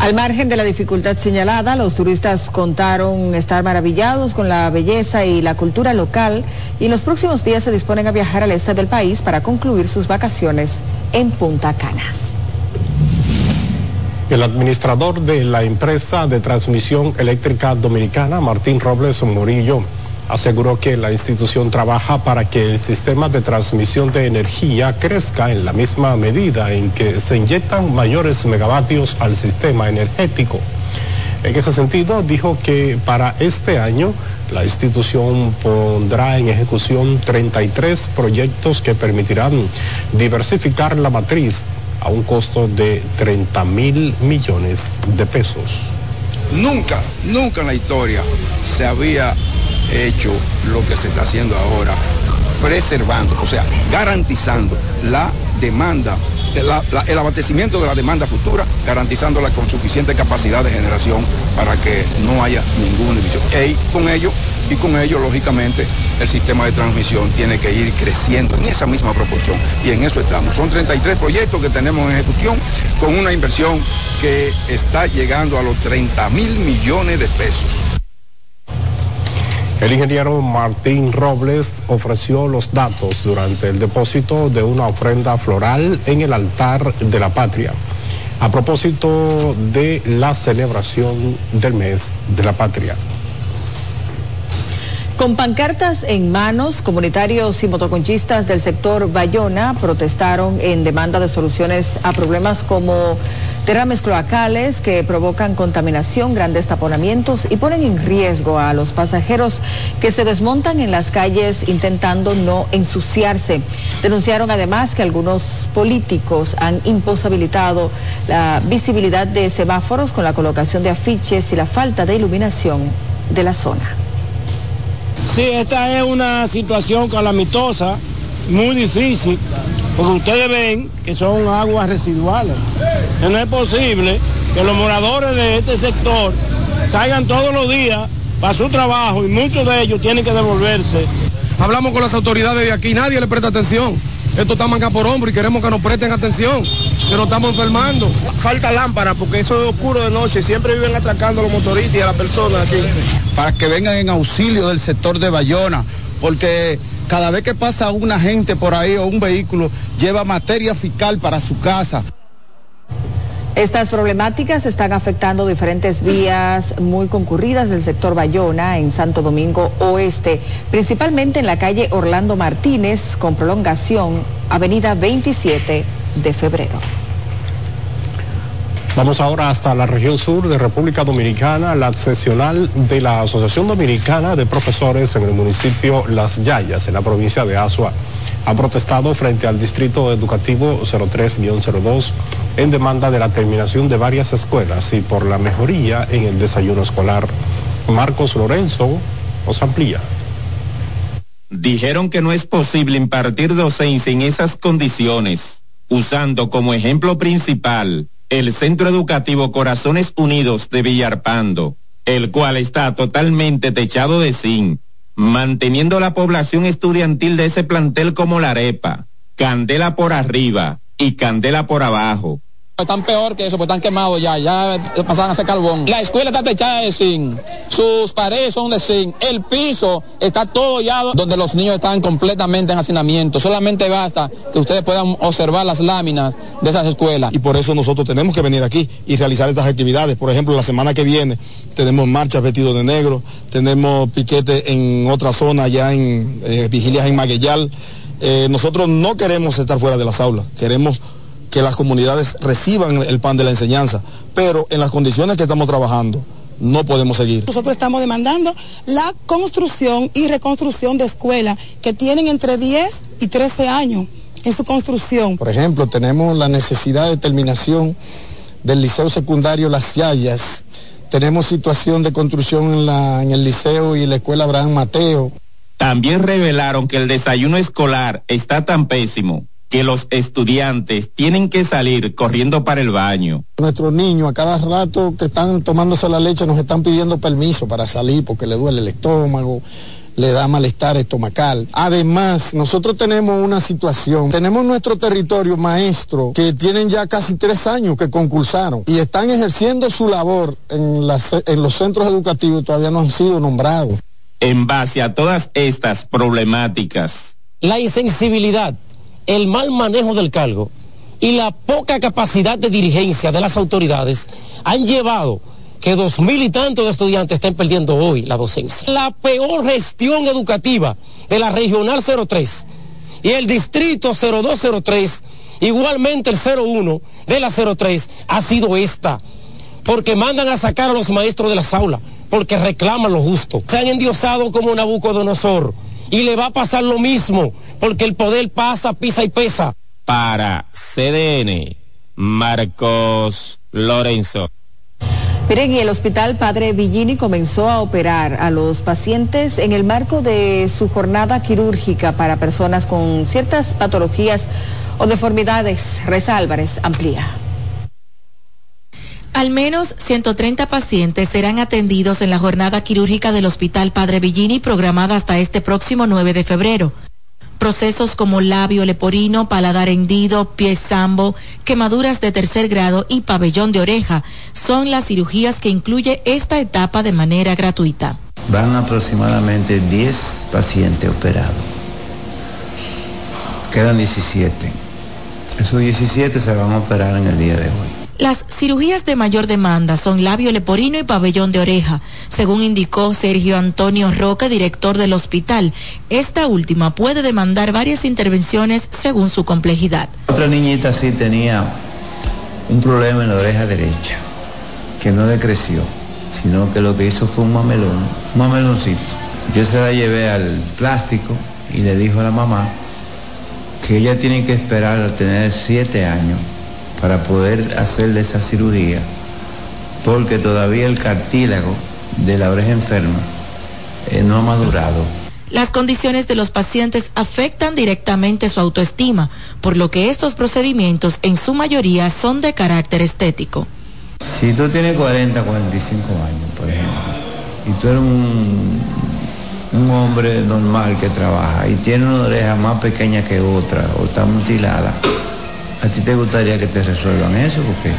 Al margen de la dificultad señalada, los turistas contaron estar maravillados con la belleza y la cultura local y en los próximos días se disponen a viajar al este del país para concluir sus vacaciones en Punta Cana. El administrador de la empresa de transmisión eléctrica dominicana, Martín Robles Murillo, aseguró que la institución trabaja para que el sistema de transmisión de energía crezca en la misma medida en que se inyectan mayores megavatios al sistema energético. En ese sentido, dijo que para este año la institución pondrá en ejecución 33 proyectos que permitirán diversificar la matriz a un costo de 30 mil millones de pesos. Nunca, nunca en la historia se había hecho lo que se está haciendo ahora, preservando, o sea, garantizando la demanda, la- el abastecimiento de la demanda futura, garantizándola con suficiente capacidad de generación para que no haya ninguna división. Y con ello, y con ello, lógicamente, el sistema de transmisión tiene que ir creciendo en esa misma proporción. Y en eso estamos. Son 33 proyectos que tenemos en ejecución con una inversión que está llegando a los 30 mil millones de pesos. El ingeniero Martín Robles ofreció los datos durante el depósito de una ofrenda floral en el altar de la patria, a propósito de la celebración del mes de la patria. Con pancartas en manos, comunitarios y motoconchistas del sector Bayona protestaron en demanda de soluciones a problemas como derrames cloacales que provocan contaminación, grandes taponamientos y ponen en riesgo a los pasajeros que se desmontan en las calles intentando no ensuciarse. Denunciaron además que algunos políticos han imposibilitado la visibilidad de semáforos con la colocación de afiches y la falta de iluminación de la zona. Sí, esta es una situación calamitosa, muy difícil, porque ustedes ven que son aguas residuales. Que no es posible que los moradores de este sector salgan todos los días para su trabajo y muchos de ellos tienen que devolverse. Hablamos con las autoridades de aquí, nadie le presta atención. Esto está manga por hombro y queremos que nos presten atención, que nos estamos enfermando. Falta lámpara porque eso es oscuro de noche, siempre viven atracando a los motoristas y a las personas aquí. Para que vengan en auxilio del sector de Bayona, porque cada vez que pasa una gente por ahí o un vehículo, lleva materia fiscal para su casa. Estas problemáticas están afectando diferentes vías muy concurridas del sector Bayona en Santo Domingo Oeste, principalmente en la calle Orlando Martínez con prolongación Avenida 27 de Febrero. Vamos ahora hasta la región sur de República Dominicana. La seccional de la Asociación Dominicana de Profesores en el municipio Las Yayas, en la provincia de Asua, ha protestado frente al Distrito Educativo 03-02 en demanda de la terminación de varias escuelas y por la mejoría en el desayuno escolar. Marcos Lorenzo nos amplía. Dijeron que no es posible impartir docencia en esas condiciones, usando como ejemplo principal el Centro Educativo Corazones Unidos de Villarpando, el cual está totalmente techado de zinc, manteniendo la población estudiantil de ese plantel como la arepa, candela por arriba y candela por abajo. Están peor que eso, pues están quemados ya, ya pasaron a hacer carbón. La escuela está techada de zinc, sus paredes son de zinc, el piso está todo ya donde los niños están completamente en hacinamiento. Solamente basta que ustedes puedan observar las láminas de esas escuelas. Y por eso nosotros tenemos que venir aquí y realizar estas actividades. Por ejemplo, la semana que viene tenemos marchas vestidos de negro, tenemos piquete en otra zona, ya en eh, vigilias en Magueyal. Eh, nosotros no queremos estar fuera de las aulas, queremos que las comunidades reciban el pan de la enseñanza, pero en las condiciones que estamos trabajando no podemos seguir. Nosotros estamos demandando la construcción y reconstrucción de escuelas que tienen entre 10 y 13 años en su construcción. Por ejemplo, tenemos la necesidad de terminación del liceo secundario Las Yayas, tenemos situación de construcción en, la, en el liceo y la escuela Abraham Mateo. También revelaron que el desayuno escolar está tan pésimo que los estudiantes tienen que salir corriendo para el baño. Nuestros niños a cada rato que están tomándose la leche nos están pidiendo permiso para salir porque le duele el estómago, le da malestar estomacal. Además, nosotros tenemos una situación, tenemos nuestro territorio maestro que tienen ya casi tres años que concursaron y están ejerciendo su labor en, las, en los centros educativos y todavía no han sido nombrados. En base a todas estas problemáticas, la insensibilidad, el mal manejo del cargo y la poca capacidad de dirigencia de las autoridades han llevado que dos mil y tantos de estudiantes estén perdiendo hoy la docencia. La peor gestión educativa de la Regional 03 y el Distrito 0203, igualmente el 01 de la 03, ha sido esta, porque mandan a sacar a los maestros de las aulas, porque reclaman lo justo. Se han endiosado como Nabucodonosor y le va a pasar lo mismo, porque el poder pasa, pisa y pesa. Para CDN, Marcos Lorenzo. Miren, y el Hospital Padre Villini comenzó a operar a los pacientes en el marco de su jornada quirúrgica para personas con ciertas patologías o deformidades. Reza Álvarez amplía. Al menos 130 pacientes serán atendidos en la jornada quirúrgica del Hospital Padre Villini programada hasta este próximo 9 de febrero. Procesos como labio leporino, paladar hendido, pie sambo, quemaduras de tercer grado y pabellón de oreja son las cirugías que incluye esta etapa de manera gratuita. Van aproximadamente 10 pacientes operados. Quedan 17. Esos 17 se van a operar en el día de hoy. Las cirugías de mayor demanda son labio leporino y pabellón de oreja, según indicó Sergio Antonio Roca, director del hospital. Esta última puede demandar varias intervenciones según su complejidad. Otra niñita sí tenía un problema en la oreja derecha, que no le creció, sino que lo que hizo fue un mamelón, un mameloncito. Yo se la llevé al plástico y le dijo a la mamá que ella tiene que esperar a tener siete años para poder hacerle esa cirugía, porque todavía el cartílago de la oreja enferma eh, no ha madurado. Las condiciones de los pacientes afectan directamente su autoestima, por lo que estos procedimientos en su mayoría son de carácter estético. Si tú tienes 40, 45 años, por ejemplo, y tú eres un, un hombre normal que trabaja y tiene una oreja más pequeña que otra o está mutilada, ¿A ti te gustaría que te resuelvan eso? Porque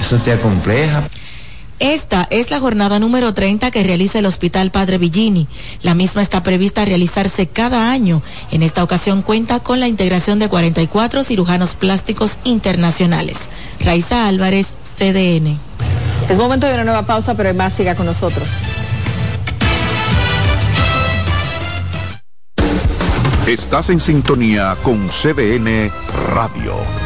eso te acompleja. Esta es la jornada número 30 que realiza el Hospital Padre Villini. La misma está prevista realizarse cada año. En esta ocasión cuenta con la integración de 44 cirujanos plásticos internacionales. Raiza Álvarez, CDN. Es momento de una nueva pausa, pero más siga con nosotros. Estás en sintonía con CDN Radio.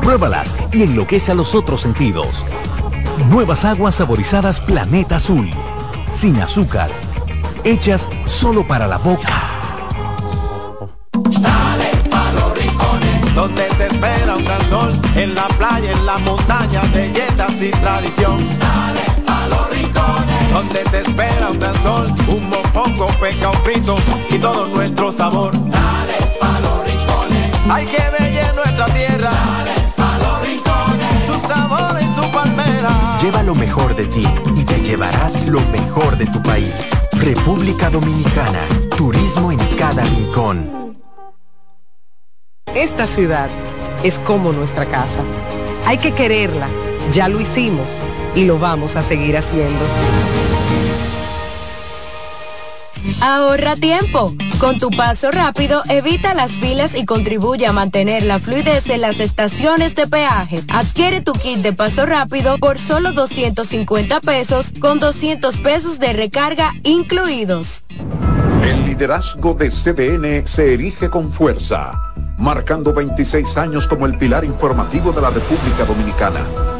Pruébalas y enloquece a los otros sentidos. Nuevas aguas saborizadas Planeta Azul. Sin azúcar. Hechas solo para la boca. Dale pa los rincones, donde te espera un gran sol, en la playa, en la montaña, belletas y tradición. Dale pa los rincones, donde te espera un gran sol, un mopongo, peca, un frito y todo nuestro sabor. Dale pa los rincones, hay que ver nuestra tierra. Palmera. Lleva lo mejor de ti y te llevarás lo mejor de tu país. República Dominicana. Turismo en cada rincón. Esta ciudad es como nuestra casa. Hay que quererla. Ya lo hicimos y lo vamos a seguir haciendo. Ahorra tiempo. Con tu paso rápido, evita las filas y contribuye a mantener la fluidez en las estaciones de peaje. Adquiere tu kit de paso rápido por solo 250 pesos con 200 pesos de recarga incluidos. El liderazgo de CDN se erige con fuerza, marcando 26 años como el pilar informativo de la República Dominicana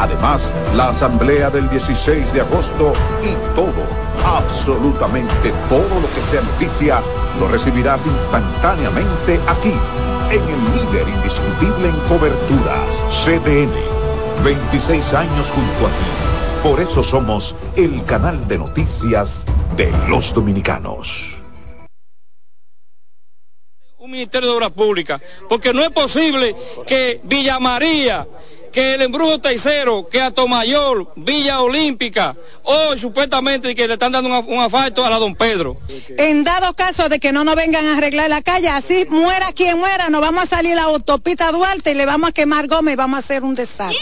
Además, la asamblea del 16 de agosto y todo, absolutamente todo lo que sea noticia, lo recibirás instantáneamente aquí, en el líder indiscutible en coberturas, CDN. 26 años junto a ti. Por eso somos el canal de noticias de los dominicanos un Ministerio de Obras Públicas, porque no es posible que Villa María, que el embrujo tercero, que Atomayor, Villa Olímpica, hoy supuestamente que le están dando un, asfalto a la Don Pedro. En dado caso de que no nos vengan a arreglar la calle, así muera quien muera, nos vamos a salir a la autopista Duarte y le vamos a quemar Gómez y vamos a hacer un desastre.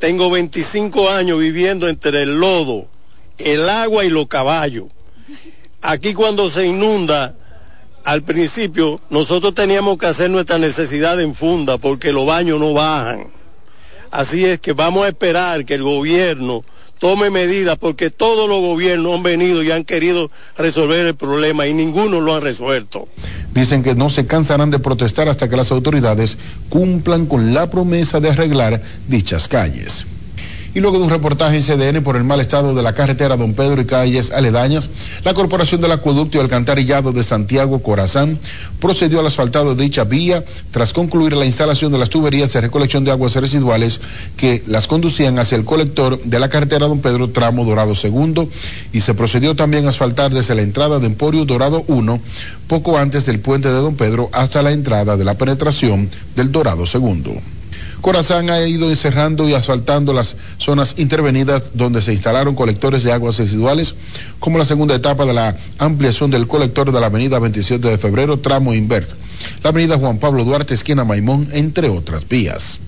Tengo 25 años viviendo entre el lodo, el agua y los caballos. Aquí cuando se inunda, al principio nosotros teníamos que hacer nuestra necesidad en funda porque los baños no bajan. Así es que vamos a esperar que el gobierno tome medidas porque todos los gobiernos han venido y han querido resolver el problema y ninguno lo ha resuelto. Dicen que no se cansarán de protestar hasta que las autoridades cumplan con la promesa de arreglar dichas calles y luego de un reportaje en CDN por el mal estado de la carretera Don Pedro y calles aledañas, la Corporación del Acueducto y Alcantarillado de Santiago Corazán procedió al asfaltado de dicha vía tras concluir la instalación de las tuberías de recolección de aguas residuales que las conducían hacia el colector de la carretera Don Pedro tramo Dorado II y se procedió también a asfaltar desde la entrada de Emporio Dorado 1 poco antes del puente de Don Pedro hasta la entrada de la penetración del Dorado II. Corazán ha ido encerrando y asfaltando las zonas intervenidas donde se instalaron colectores de aguas residuales, como la segunda etapa de la ampliación del colector de la avenida 27 de febrero, tramo Invert, la avenida Juan Pablo Duarte, esquina Maimón, entre otras vías.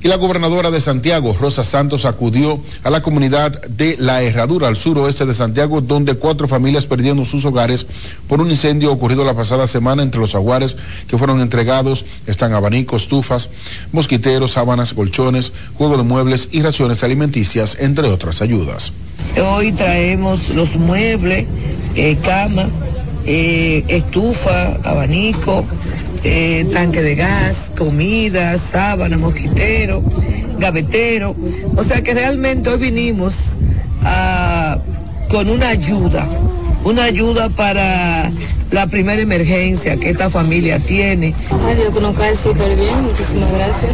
Y la gobernadora de Santiago, Rosa Santos, acudió a la comunidad de La Herradura, al suroeste de Santiago, donde cuatro familias perdieron sus hogares por un incendio ocurrido la pasada semana entre los aguares que fueron entregados. Están abanicos, estufas, mosquiteros, sábanas, colchones, juego de muebles y raciones alimenticias, entre otras ayudas. Hoy traemos los muebles, eh, cama, eh, estufa, abanico eh, tanque de gas, comida, sábana, mosquitero, gavetero. O sea que realmente hoy vinimos con una ayuda, una ayuda para la primera emergencia que esta familia tiene. Ay, Dios que nos cae súper bien, muchísimas gracias,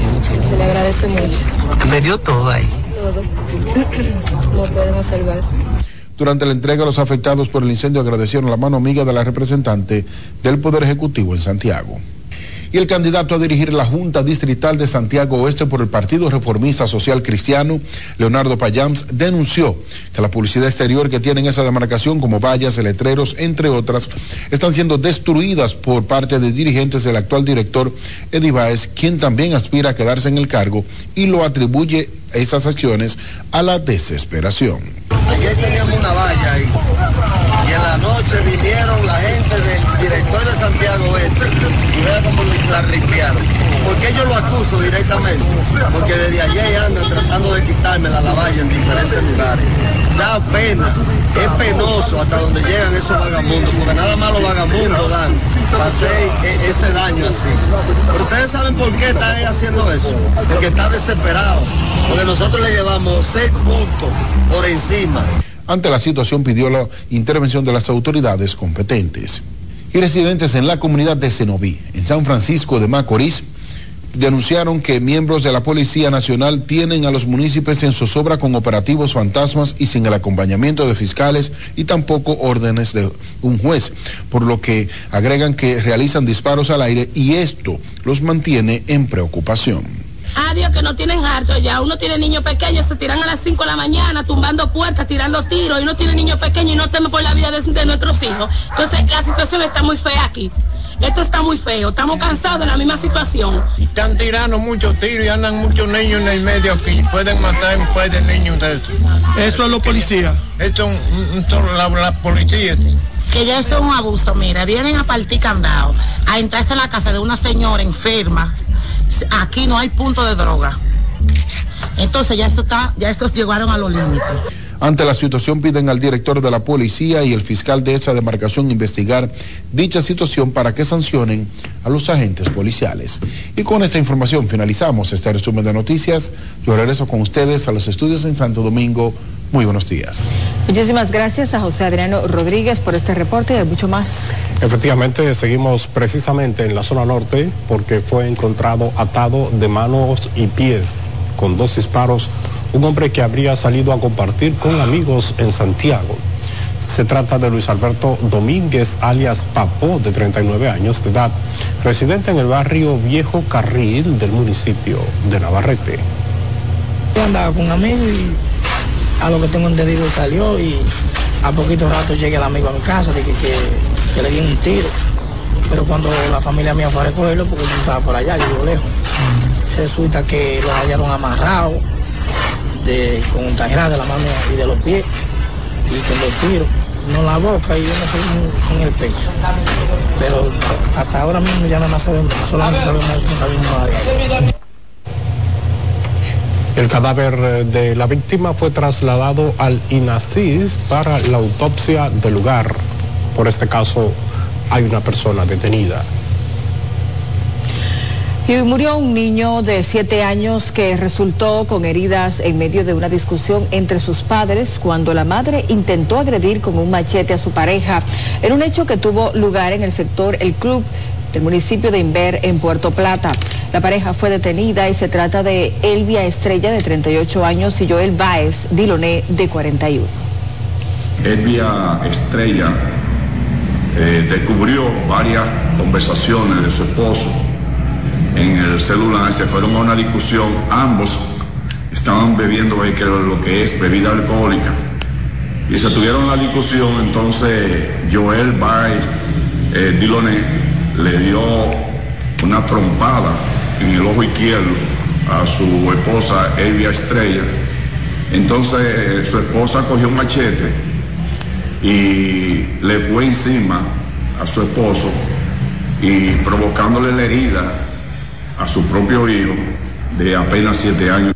se le agradece mucho. Me dio todo ahí. Todo. no podemos salvarse. Durante la entrega, los afectados por el incendio agradecieron la mano amiga de la representante del Poder Ejecutivo en Santiago y el candidato a dirigir la Junta Distrital de Santiago Oeste por el Partido Reformista Social Cristiano, Leonardo Payams, denunció que la publicidad exterior que tiene esa demarcación, como vallas, letreros, entre otras, están siendo destruidas por parte de dirigentes del actual director Eddie Baez, quien también aspira a quedarse en el cargo y lo atribuye esas acciones a la desesperación. Ayer teníamos una valla en la noche vinieron la gente del director de Santiago Oeste y vea cómo la limpiaron. Porque yo lo acuso directamente, porque desde ayer andan tratando de quitarme la valla en diferentes lugares. Da pena, es penoso hasta donde llegan esos vagabundos, porque nada más los vagabundos dan para hacer e-, ese daño así. Pero ustedes saben por qué están haciendo eso, porque está desesperado, porque nosotros le llevamos seis puntos por encima. Ante la situación pidió la intervención de las autoridades competentes. Y residentes en la comunidad de Cenoví, en San Francisco de Macorís, denunciaron que miembros de la Policía Nacional tienen a los municipios en zozobra con operativos fantasmas y sin el acompañamiento de fiscales y tampoco órdenes de un juez, por lo que agregan que realizan disparos al aire y esto los mantiene en preocupación. Adiós, que no tienen harto ya. Uno tiene niños pequeños, se tiran a las 5 de la mañana, tumbando puertas, tirando tiros, y uno tiene niños pequeños y no teme por la vida de, nuestros hijos. Entonces, la situación está muy fea aquí. Esto está muy feo, estamos cansados de la misma situación. Están tirando muchos tiros y andan muchos niños en el medio aquí. Pueden matar un par de niños de eso. Eso es los policías. Esto es la, la policía. Que ya eso es un abuso, mira, vienen a partir candado, a entrarse en la casa de una señora enferma, aquí no hay punto de droga. Entonces ya eso está, ya estos llegaron a los límites. Ante la situación piden al director de la policía y el fiscal de esa demarcación investigar dicha situación para que sancionen a los agentes policiales. Y con esta información finalizamos este resumen de noticias. Yo regreso con ustedes a los estudios en Santo Domingo. Muy buenos días. Muchísimas gracias a José Adriano Rodríguez por este reporte y mucho más. Efectivamente, seguimos precisamente en la zona norte porque fue encontrado atado de manos y pies con dos disparos un hombre que habría salido a compartir con amigos en Santiago. Se trata de Luis Alberto Domínguez, alias Papó, de 39 años de edad, residente en el barrio Viejo Carril del municipio de Navarrete. Yo andaba con un amigo y a lo que tengo entendido salió y a poquito rato llega el amigo a mi casa de que, le di un tiro. Pero cuando la familia mía fue a recogerlo, porque yo estaba por allá, yo lejos, resulta que lo hallaron amarrado de, con un tajera de la mano y de los pies y con los tiros, no la boca y yo no sé en el pecho. Pero hasta ahora mismo ya nada más sabemos, solamente sabemos eso, no sabemos nada. El cadáver de la víctima fue trasladado al INACIS para la autopsia del lugar. Por este caso hay una persona detenida. Y murió un niño de siete años que resultó con heridas en medio de una discusión entre sus padres cuando la madre intentó agredir con un machete a su pareja en un hecho que tuvo lugar en el sector El Club del municipio de Inver en Puerto Plata. La pareja fue detenida y se trata de Elvia Estrella de 38 años y Joel Baez Diloné de 41. Elvia Estrella eh, descubrió varias conversaciones de su esposo en el celular, se fueron a una discusión, ambos estaban bebiendo lo que es bebida alcohólica. Y se tuvieron la discusión, entonces Joel Baez eh, Diloné le dio una trompada en el ojo izquierdo a su esposa Elvia Estrella. Entonces eh, su esposa cogió un machete y le fue encima a su esposo y provocándole la herida a su propio hijo de apenas siete años.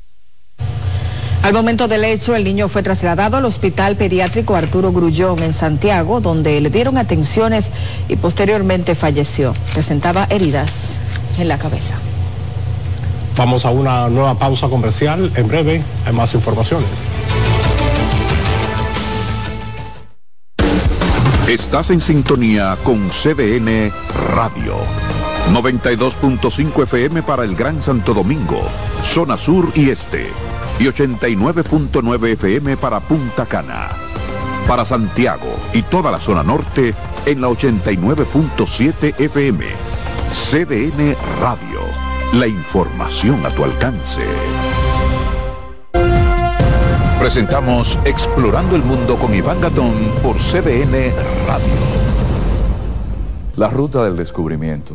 Al momento del hecho, el niño fue trasladado al Hospital Pediátrico Arturo Grullón en Santiago, donde le dieron atenciones y posteriormente falleció. Presentaba heridas en la cabeza. Vamos a una nueva pausa comercial. En breve hay más informaciones. Estás en sintonía con CDN Radio. 92.5 FM para el Gran Santo Domingo, zona sur y este. Y 89.9 FM para Punta Cana. Para Santiago y toda la zona norte en la 89.7 FM. CDN Radio. La información a tu alcance. Presentamos Explorando el Mundo con Iván Gatón por CDN Radio. La ruta del descubrimiento.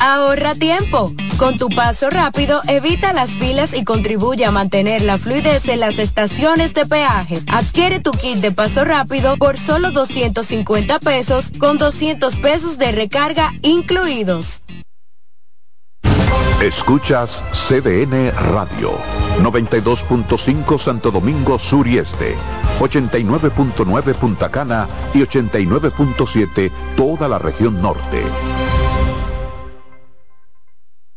Ahorra tiempo. Con tu paso rápido, evita las filas y contribuye a mantener la fluidez en las estaciones de peaje. Adquiere tu kit de paso rápido por solo 250 pesos con 200 pesos de recarga incluidos. Escuchas CDN Radio, 92.5 Santo Domingo Sur y Este, 89.9 Punta Cana y 89.7 toda la región norte.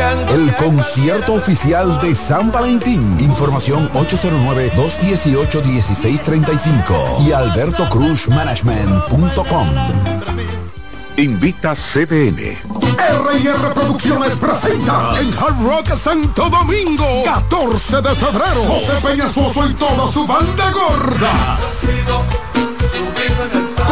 El concierto oficial de San Valentín. Información 809-218-1635 y albertocruzmanagement.com. Invita CDN. R&R Producciones presenta en Hard Rock Santo Domingo 14 de febrero José Peñasoso y toda su banda gorda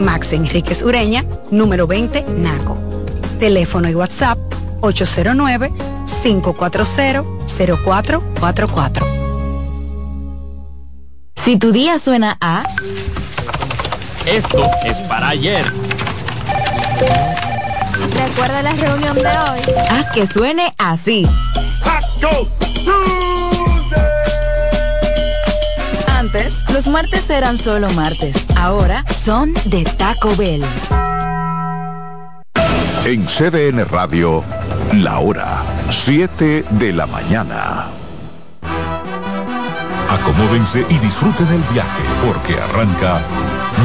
Max Enríquez Ureña, número 20, Naco. Teléfono y WhatsApp 809-540-0444. Si tu día suena a... Esto es para ayer. Recuerda la reunión de hoy. Haz que suene así. Antes, los martes eran solo martes. Ahora son de Taco Bell. En CDN Radio, la hora 7 de la mañana. Acomódense y disfruten el viaje porque arranca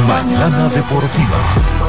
Mañana Deportiva.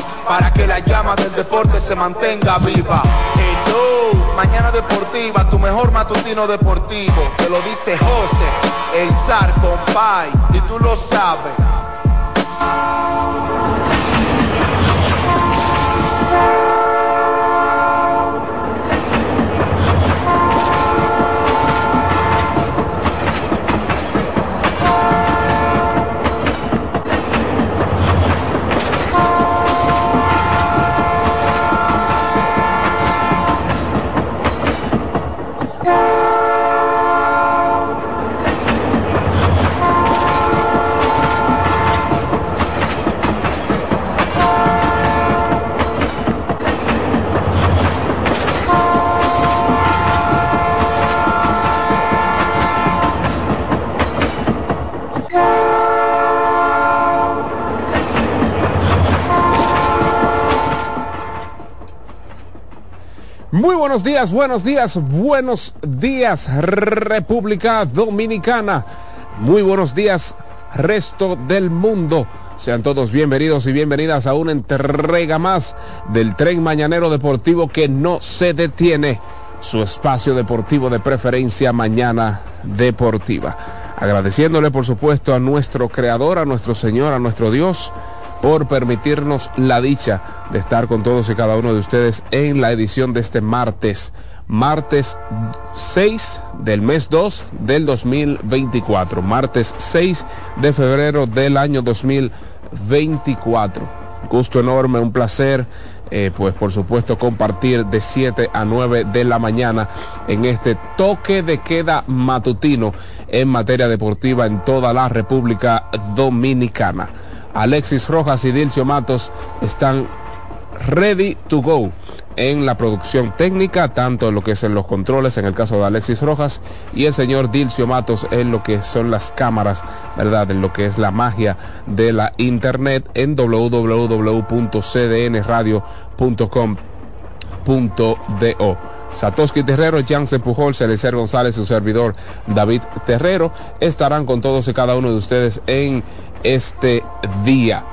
Para que la llama del deporte se mantenga viva. Hello, mañana deportiva, tu mejor matutino deportivo. Te lo dice José, el zar compay, y tú lo sabes. Buenos días, buenos días, buenos días República Dominicana. Muy buenos días resto del mundo. Sean todos bienvenidos y bienvenidas a una entrega más del tren mañanero deportivo que no se detiene. Su espacio deportivo de preferencia mañana deportiva. Agradeciéndole por supuesto a nuestro creador, a nuestro Señor, a nuestro Dios por permitirnos la dicha de estar con todos y cada uno de ustedes en la edición de este martes, martes 6 del mes 2 del 2024, martes 6 de febrero del año 2024. Gusto enorme, un placer. Eh, pues por supuesto compartir de 7 a 9 de la mañana en este toque de queda matutino en materia deportiva en toda la República Dominicana. Alexis Rojas y Dilcio Matos están ready to go en la producción técnica, tanto en lo que es en los controles, en el caso de Alexis Rojas, y el señor Dilcio Matos en lo que son las cámaras, ¿verdad? En lo que es la magia de la internet en www.cdnradio.com.do. Satoshi Terrero, Chance Pujol, Celecer González, su servidor David Terrero, estarán con todos y cada uno de ustedes en este día.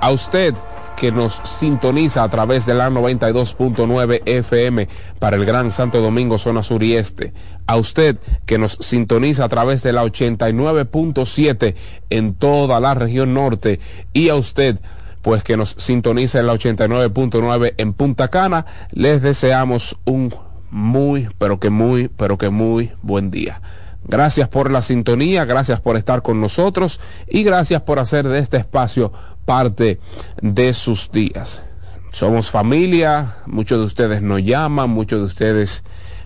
A usted que nos sintoniza a través de la 92.9 FM para el Gran Santo Domingo, zona sur y este. A usted que nos sintoniza a través de la 89.7 en toda la región norte. Y a usted pues que nos sintoniza en la 89.9 en Punta Cana, les deseamos un muy, pero que muy, pero que muy buen día. Gracias por la sintonía, gracias por estar con nosotros y gracias por hacer de este espacio parte de sus días. Somos familia, muchos de ustedes nos llaman, muchos de ustedes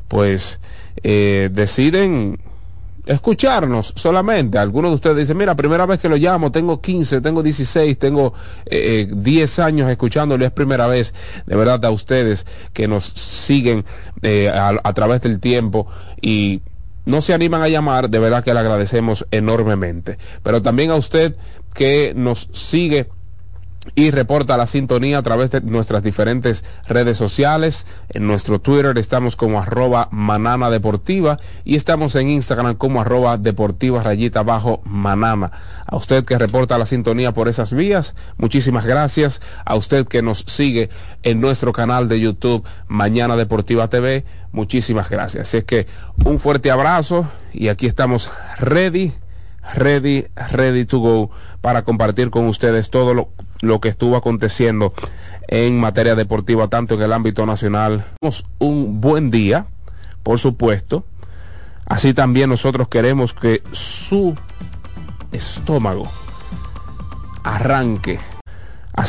pues eh, deciden escucharnos solamente. Algunos de ustedes dicen, mira, primera vez que lo llamo, tengo 15, tengo 16, tengo eh, 10 años escuchándolo, es primera vez, de verdad, a ustedes que nos siguen eh, a, a través del tiempo y no se animan a llamar, de verdad que le agradecemos enormemente. Pero también a usted que nos sigue y reporta la sintonía a través de nuestras diferentes redes sociales. En nuestro Twitter estamos como arroba manama deportiva y estamos en Instagram como arroba deportiva rayita bajo manama. A usted que reporta la sintonía por esas vías, muchísimas gracias. A usted que nos sigue en nuestro canal de YouTube Mañana Deportiva TV, muchísimas gracias. Así es que un fuerte abrazo y aquí estamos ready ready, ready to go para compartir con ustedes todo lo, lo que estuvo aconteciendo en materia deportiva, tanto en el ámbito nacional. Un buen día, por supuesto. Así también nosotros queremos que su estómago arranque